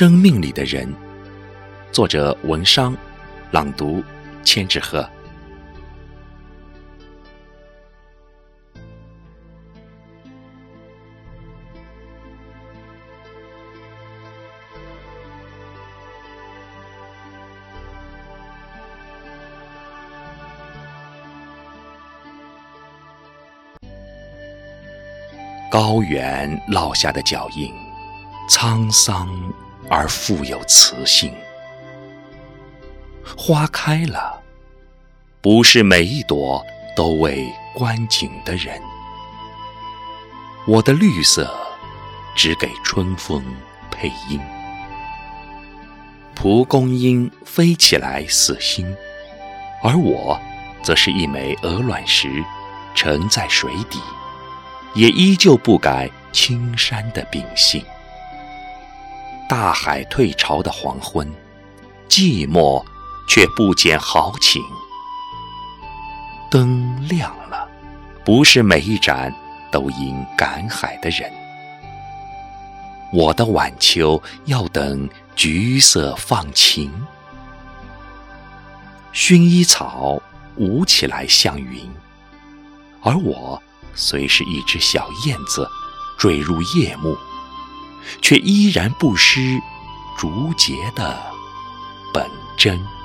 生命里的人，作者文商，朗读千纸鹤。高原烙下的脚印，沧桑而富有磁性。花开了，不是每一朵都为观景的人。我的绿色只给春风配音。蒲公英飞起来似星，而我则是一枚鹅卵石，沉在水底。也依旧不改青山的秉性。大海退潮的黄昏，寂寞却不减豪情。灯亮了，不是每一盏都应赶海的人。我的晚秋要等橘色放晴。薰衣草舞起来像云，而我。虽是一只小燕子，坠入夜幕，却依然不失竹节的本真。